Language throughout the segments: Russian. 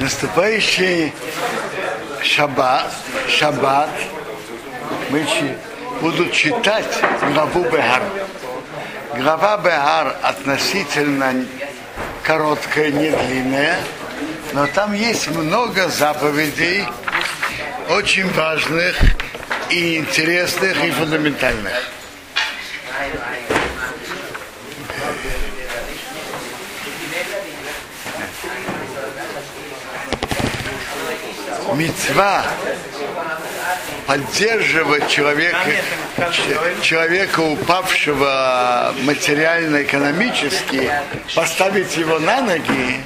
Наступающий шаббат, шаббат мы будут читать главу Бехар. Глава Бехар относительно короткая, не длинная, но там есть много заповедей, очень важных и интересных и фундаментальных. Мецва поддерживать человека, человека, упавшего материально-экономически, поставить его на ноги,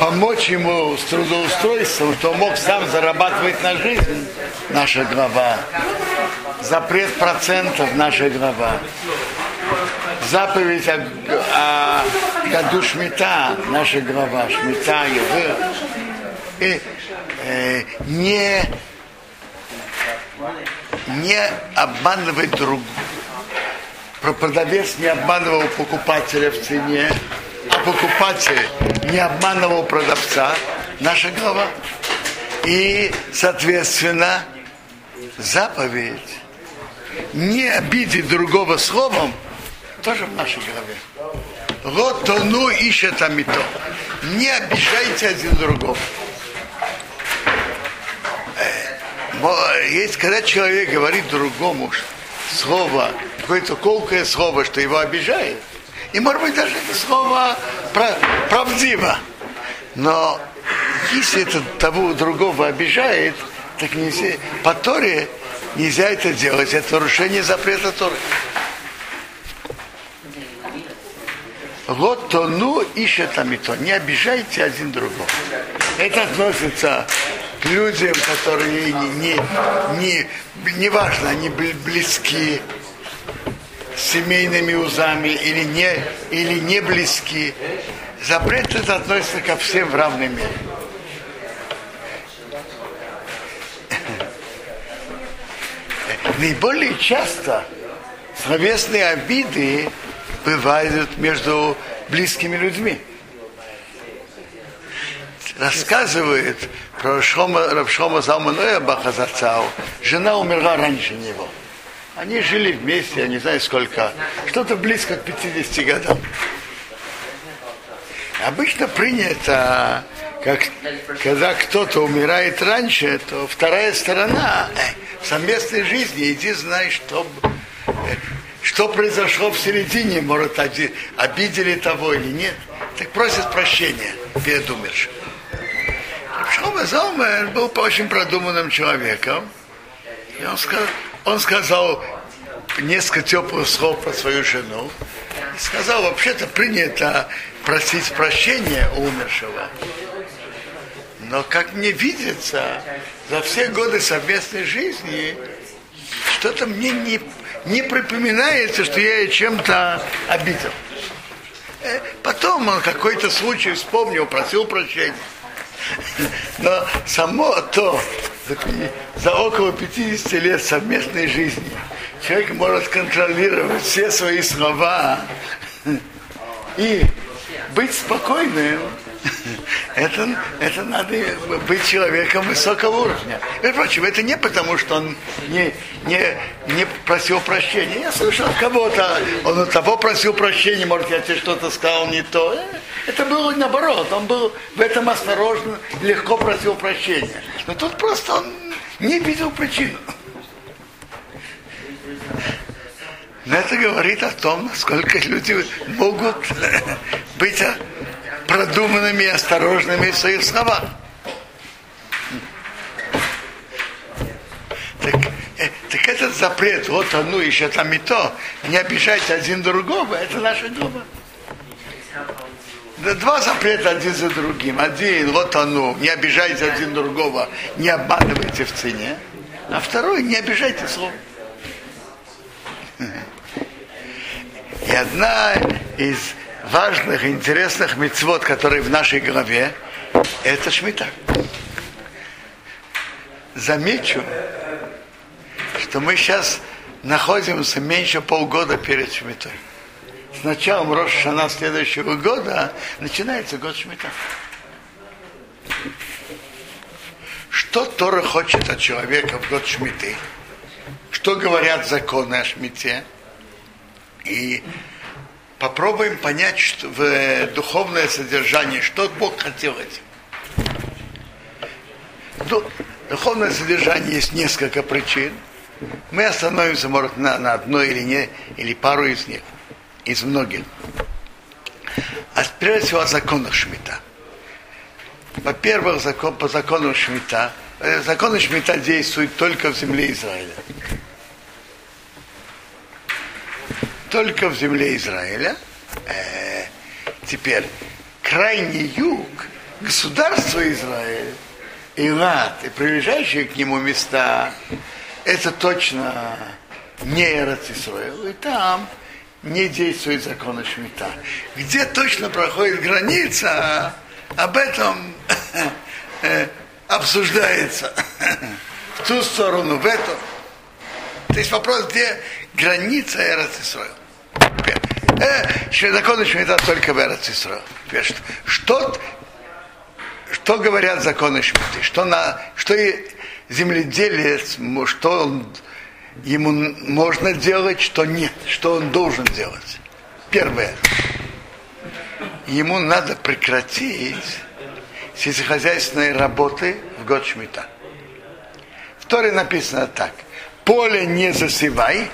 помочь ему с трудоустройством, он мог сам зарабатывать на жизнь, наша глава. Запрет процентов, наша глава. Заповедь о, о году Шмита, наша глава, Шмита, Евы. И э, не, не обманывать друг. Про продавец не обманывал покупателя в цене, а покупатель не обманывал продавца, наша глава. И, соответственно, заповедь не обидеть другого словом, тоже в нашей голове. Вот то ну ищет амито. Не обижайте один другого. Э, Есть, когда человек говорит другому слово, какое-то колкое слово, что его обижает, и может быть даже это слово пра- правдиво. Но если это того другого обижает, так нельзя, по Торе нельзя это делать. Это нарушение запрета Торы. Вот то ну ищет там и то. Не обижайте один другого. Это относится людям, которые не, не, не, не важно, они бли- близки семейными узами или не, или не близки. Запрет это относится ко всем в равной мере. Наиболее часто словесные обиды бывают между близкими людьми. Рассказывает про Шома, Равшома Залманоя Бахазацау. Жена умерла раньше него. Они жили вместе, я не знаю сколько, что-то близко к 50 годам. Обычно принято, как, когда кто-то умирает раньше, то вторая сторона э, совместной жизни, иди знай, что, э, что произошло в середине, может, обидели того или нет. Так просит прощения перед умершим. Шома Залмер был очень продуманным человеком. И он сказал, он сказал несколько теплых слов про свою жену. И сказал, вообще-то принято просить прощения у умершего. Но как мне видится, за все годы совместной жизни что-то мне не, не припоминается, что я ее чем-то обидел. Э, Потом он какой-то случай вспомнил, просил прощения. Но само то, за около 50 лет совместной жизни, человек может контролировать все свои слова и быть спокойным, это, это надо быть человеком высокого уровня. И, впрочем, это не потому, что он не, не, не просил прощения. Я слышал от кого-то, он от того просил прощения, может, я тебе что-то сказал не то. Это было наоборот, он был в этом осторожно, легко просил прощения. Но тут просто он не видел причину. Но это говорит о том, насколько люди могут быть продуманными и осторожными в своих словах. Так, э, так этот запрет, вот оно еще там и то, не обижайте один другого, это наша дома. Два запрета один за другим. Один, вот оно, не обижайте один другого, не обманывайте в цене. А второй, не обижайте слово. И одна из важных интересных мецвод, которые в нашей голове, это шмита. Замечу, что мы сейчас находимся меньше полгода перед шмитой. С началом Рошана следующего года начинается год шмита. Что Тора хочет от человека в год Шмиты? Что говорят законы о Шмите? И попробуем понять что в духовное содержание, что Бог хотел этим. Ну, духовное содержание есть несколько причин. Мы остановимся, может, на, на одной или не, или пару из них, из многих. А прежде всего о законах Шмита. Во-первых, закон, по закону Шмита, э, законы Шмита действуют только в земле Израиля. Только в земле Израиля. Э, теперь, крайний юг, государство Израиль, Илат и прилежащие к нему места, это точно не Эрцисроил. И там не действует закон Шмита. Где точно проходит граница, об этом э, обсуждается в ту сторону, в эту. То есть вопрос, где граница Эрцисроил. Э, закон Шмита только в Эрцисроил. Что, что говорят законы Шмиты? Что, на, что земледелец, что он, ему можно делать, что нет, что он должен делать. Первое. Ему надо прекратить сельскохозяйственные работы в год Шмита. Второе написано так. Поле не засевай,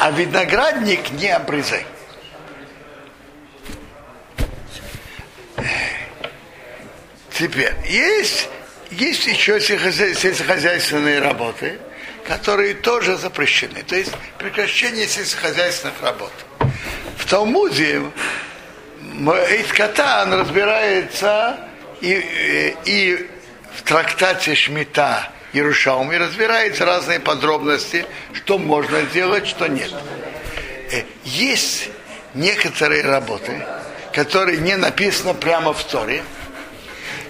а виноградник не обрезай. Теперь, есть есть еще сельскохозяйственные работы, которые тоже запрещены. То есть прекращение сельскохозяйственных работ. В Талмуде Эйткатан разбирается и, и в трактате Шмита Иерушалми разбирается разные подробности, что можно делать, что нет. Э, есть некоторые работы, которые не написаны прямо в Торе,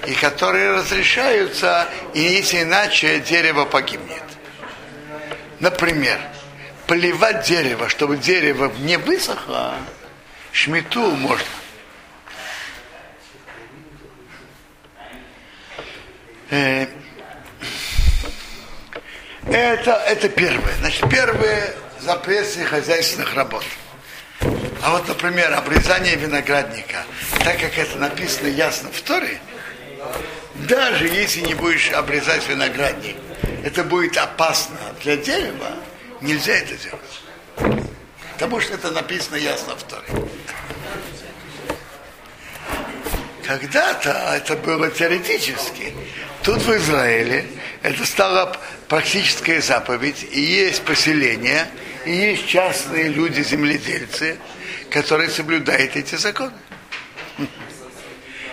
и которые разрешаются, и если иначе дерево погибнет. Например, поливать дерево, чтобы дерево не высохло, шмету можно. Э, это, это первое. Значит, первое запрет хозяйственных работ. А вот, например, обрезание виноградника, так как это написано ясно в Торе, даже если не будешь обрезать виноградник, это будет опасно для дерева, нельзя это делать. Потому что это написано ясно в Торе. Когда-то это было теоретически. Тут в Израиле это стало практическая заповедь, и есть поселения, и есть частные люди, земледельцы, которые соблюдают эти законы.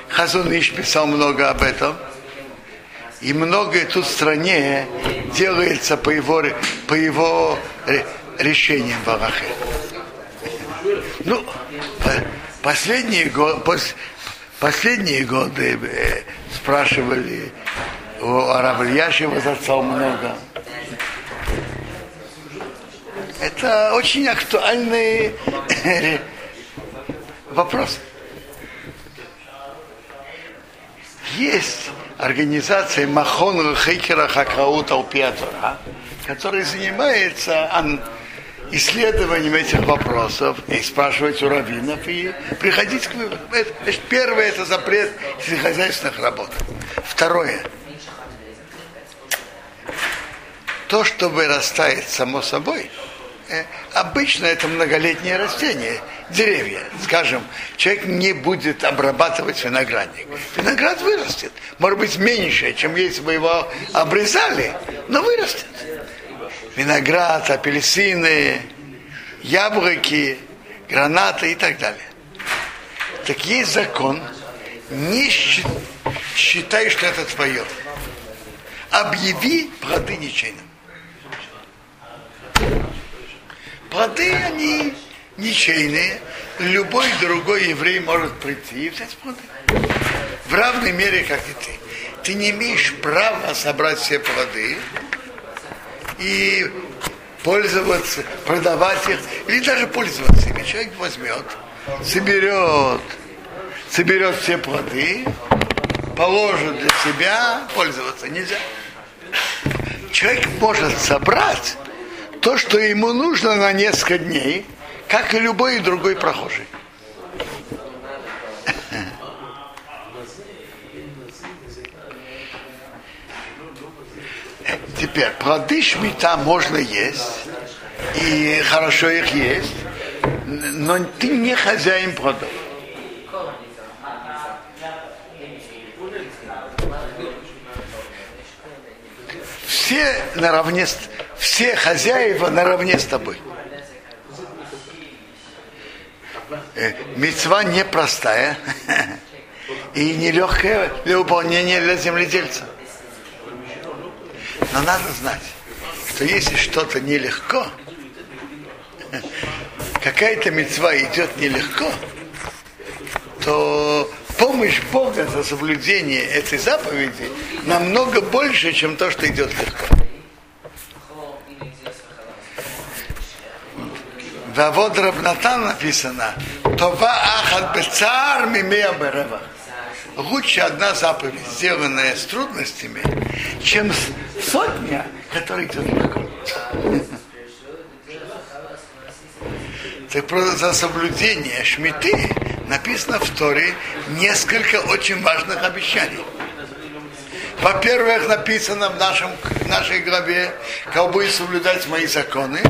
Хазуныш писал много об этом. И многое тут в стране делается по его, по его решениям в Аллахе. Ну, последние, годы, последние годы э, спрашивали у Аравльяши возрастал много. Это очень актуальный вопрос. есть организация Махон Хейкера Хакаута Упиатора, которая занимается исследованием этих вопросов и спрашивать у раввинов и приходить к выводу. Первое это запрет сельскохозяйственных работ. Второе. То, что вырастает само собой, обычно это многолетнее растение – деревья. Скажем, человек не будет обрабатывать виноградник. Виноград вырастет. Может быть, меньше, чем если бы его обрезали, но вырастет. Виноград, апельсины, яблоки, гранаты и так далее. Так есть закон, не считай, что это твое. Объяви плоды ничейным. Плоды, они ничейные, любой другой еврей может прийти и взять плоды. В равной мере, как и ты. Ты не имеешь права собрать все плоды и пользоваться, продавать их, или даже пользоваться ими. Человек возьмет, соберет, соберет все плоды положит для себя, пользоваться нельзя. Человек может собрать то, что ему нужно на несколько дней, как и любой другой прохожий. Теперь, плоды шмита можно есть, и хорошо их есть, но ты не хозяин плодов. Все наравне, все хозяева наравне с тобой. Э, мецва непростая и нелегкая для выполнения для земледельца. Но надо знать, что если что-то нелегко, какая-то мецва идет нелегко, то помощь Бога за соблюдение этой заповеди намного больше, чем то, что идет легко. В вот Рабнатан написано, Това ахат бецар мимея берева. Лучше одна заповедь, сделанная с трудностями, чем сотня, которая идет легко. Так просто за соблюдение шмиты написано в Торе несколько очень важных обещаний. Во-первых, написано в, нашем, в нашей главе, как будет соблюдать мои законы,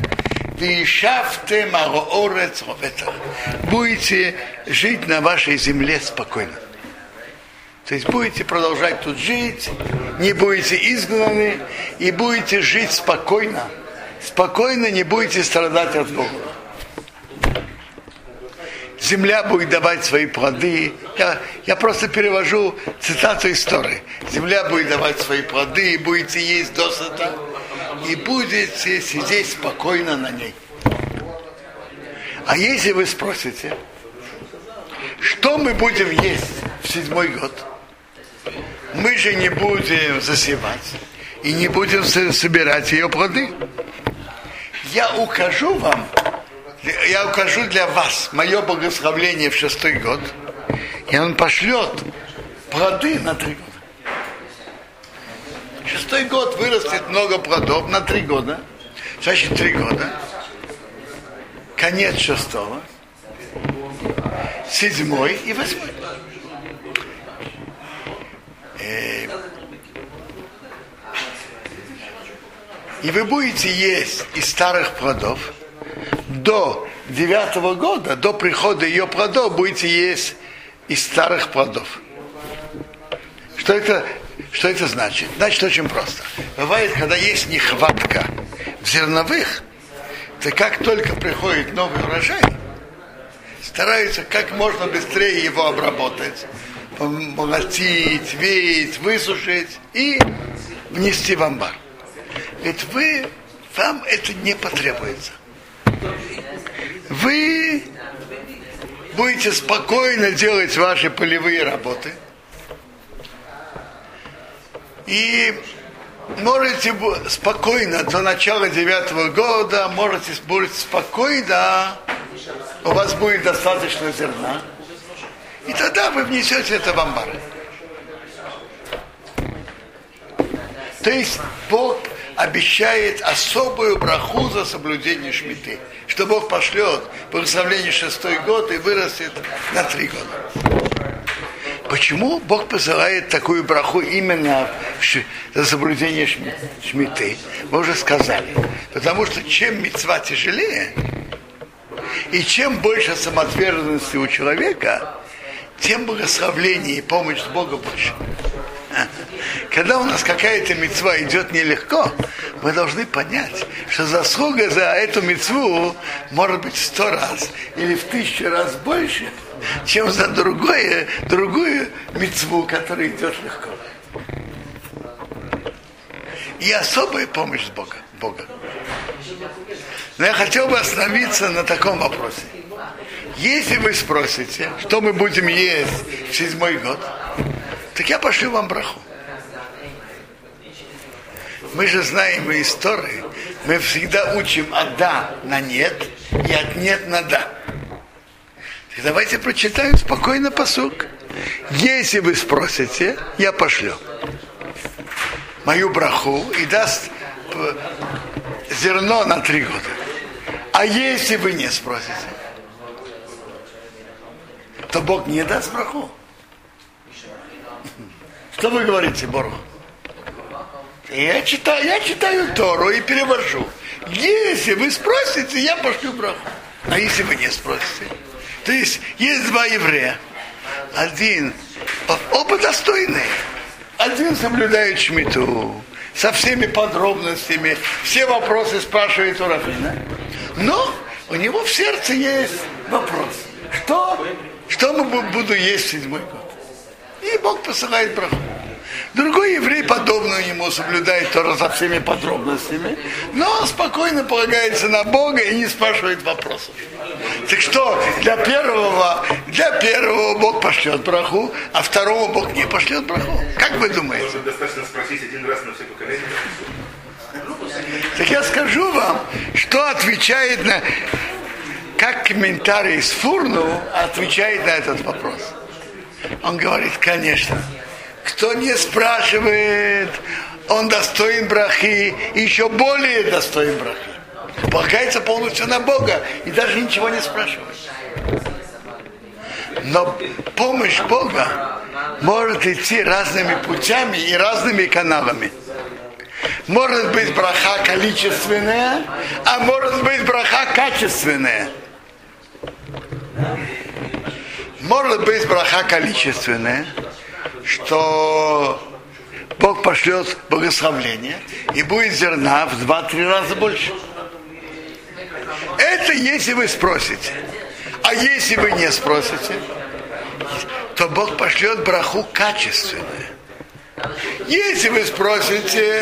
будете жить на вашей земле спокойно. То есть будете продолжать тут жить, не будете изгнаны и будете жить спокойно. Спокойно не будете страдать от голода земля будет давать свои плоды. Я, я просто перевожу цитату истории. Земля будет давать свои плоды, и будете есть досыта, и будете сидеть спокойно на ней. А если вы спросите, что мы будем есть в седьмой год, мы же не будем засевать и не будем собирать ее плоды. Я укажу вам я укажу для вас мое благословление в шестой год, и он пошлет плоды на три года. Шестой год вырастет много плодов на три года. Значит, три года. Конец шестого. Седьмой и восьмой. Э, и вы будете есть из старых плодов, до девятого года, до прихода ее плодов, будете есть из старых плодов. Что это, что это значит? Значит, очень просто. Бывает, когда есть нехватка в зерновых, то как только приходит новый урожай, стараются как можно быстрее его обработать, помолотить, веять, высушить и внести в амбар. Ведь вы, вам это не потребуется вы будете спокойно делать ваши полевые работы. И можете спокойно до начала девятого года, можете быть спокойно, у вас будет достаточно зерна. И тогда вы внесете это в амбары. То есть Бог обещает особую браху за соблюдение шмиты, что Бог пошлет благословение шестой год и вырастет на три года. Почему Бог посылает такую браху именно за соблюдение шмиты? Мы уже сказали. Потому что чем мецва тяжелее, и чем больше самоотверженности у человека, тем благословление и помощь Бога больше. Когда у нас какая-то мецва идет нелегко, мы должны понять, что заслуга за эту мецву может быть сто раз или в тысячу раз больше, чем за другое, другую мецву, которая идет легко. И особая помощь Бога. Бога. Но я хотел бы остановиться на таком вопросе. Если вы спросите, что мы будем есть в седьмой год, так я пошлю вам браху. Мы же знаем из истории, мы всегда учим от да на нет и от нет на да. Так давайте прочитаем спокойно посук. Если вы спросите, я пошлю мою браху и даст э, зерно на три года. А если вы не спросите, то Бог не даст браху. Что вы говорите, Бору? Я читаю, я читаю Тору и перевожу. Если вы спросите, я пошлю браху. А если вы не спросите? То есть есть два еврея. Один, оба достойные. Один соблюдает шмиту со всеми подробностями, все вопросы спрашивает у Рафина. Но у него в сердце есть вопрос. Что, что мы буду есть седьмой год? И Бог посылает браху. Другой еврей, подобно ему, соблюдает Тора со всеми подробностями, но спокойно полагается на Бога и не спрашивает вопросов. Так что, для первого, для первого Бог пошлет браху, а второго Бог не пошлет браху. Как вы думаете? Может, достаточно спросить один раз на все поколения? Так я скажу вам, что отвечает на... Как комментарий с Фурну отвечает на этот вопрос. Он говорит, конечно, кто не спрашивает, он достоин брахи, еще более достоин брахи. Полагается полностью на Бога и даже ничего не спрашивает. Но помощь Бога может идти разными путями и разными каналами. Может быть браха количественная, а может быть браха качественная. Может быть браха количественная, что Бог пошлет благословление и будет зерна в два-три раза больше. Это если вы спросите. А если вы не спросите, то Бог пошлет браху качественную. Если вы спросите,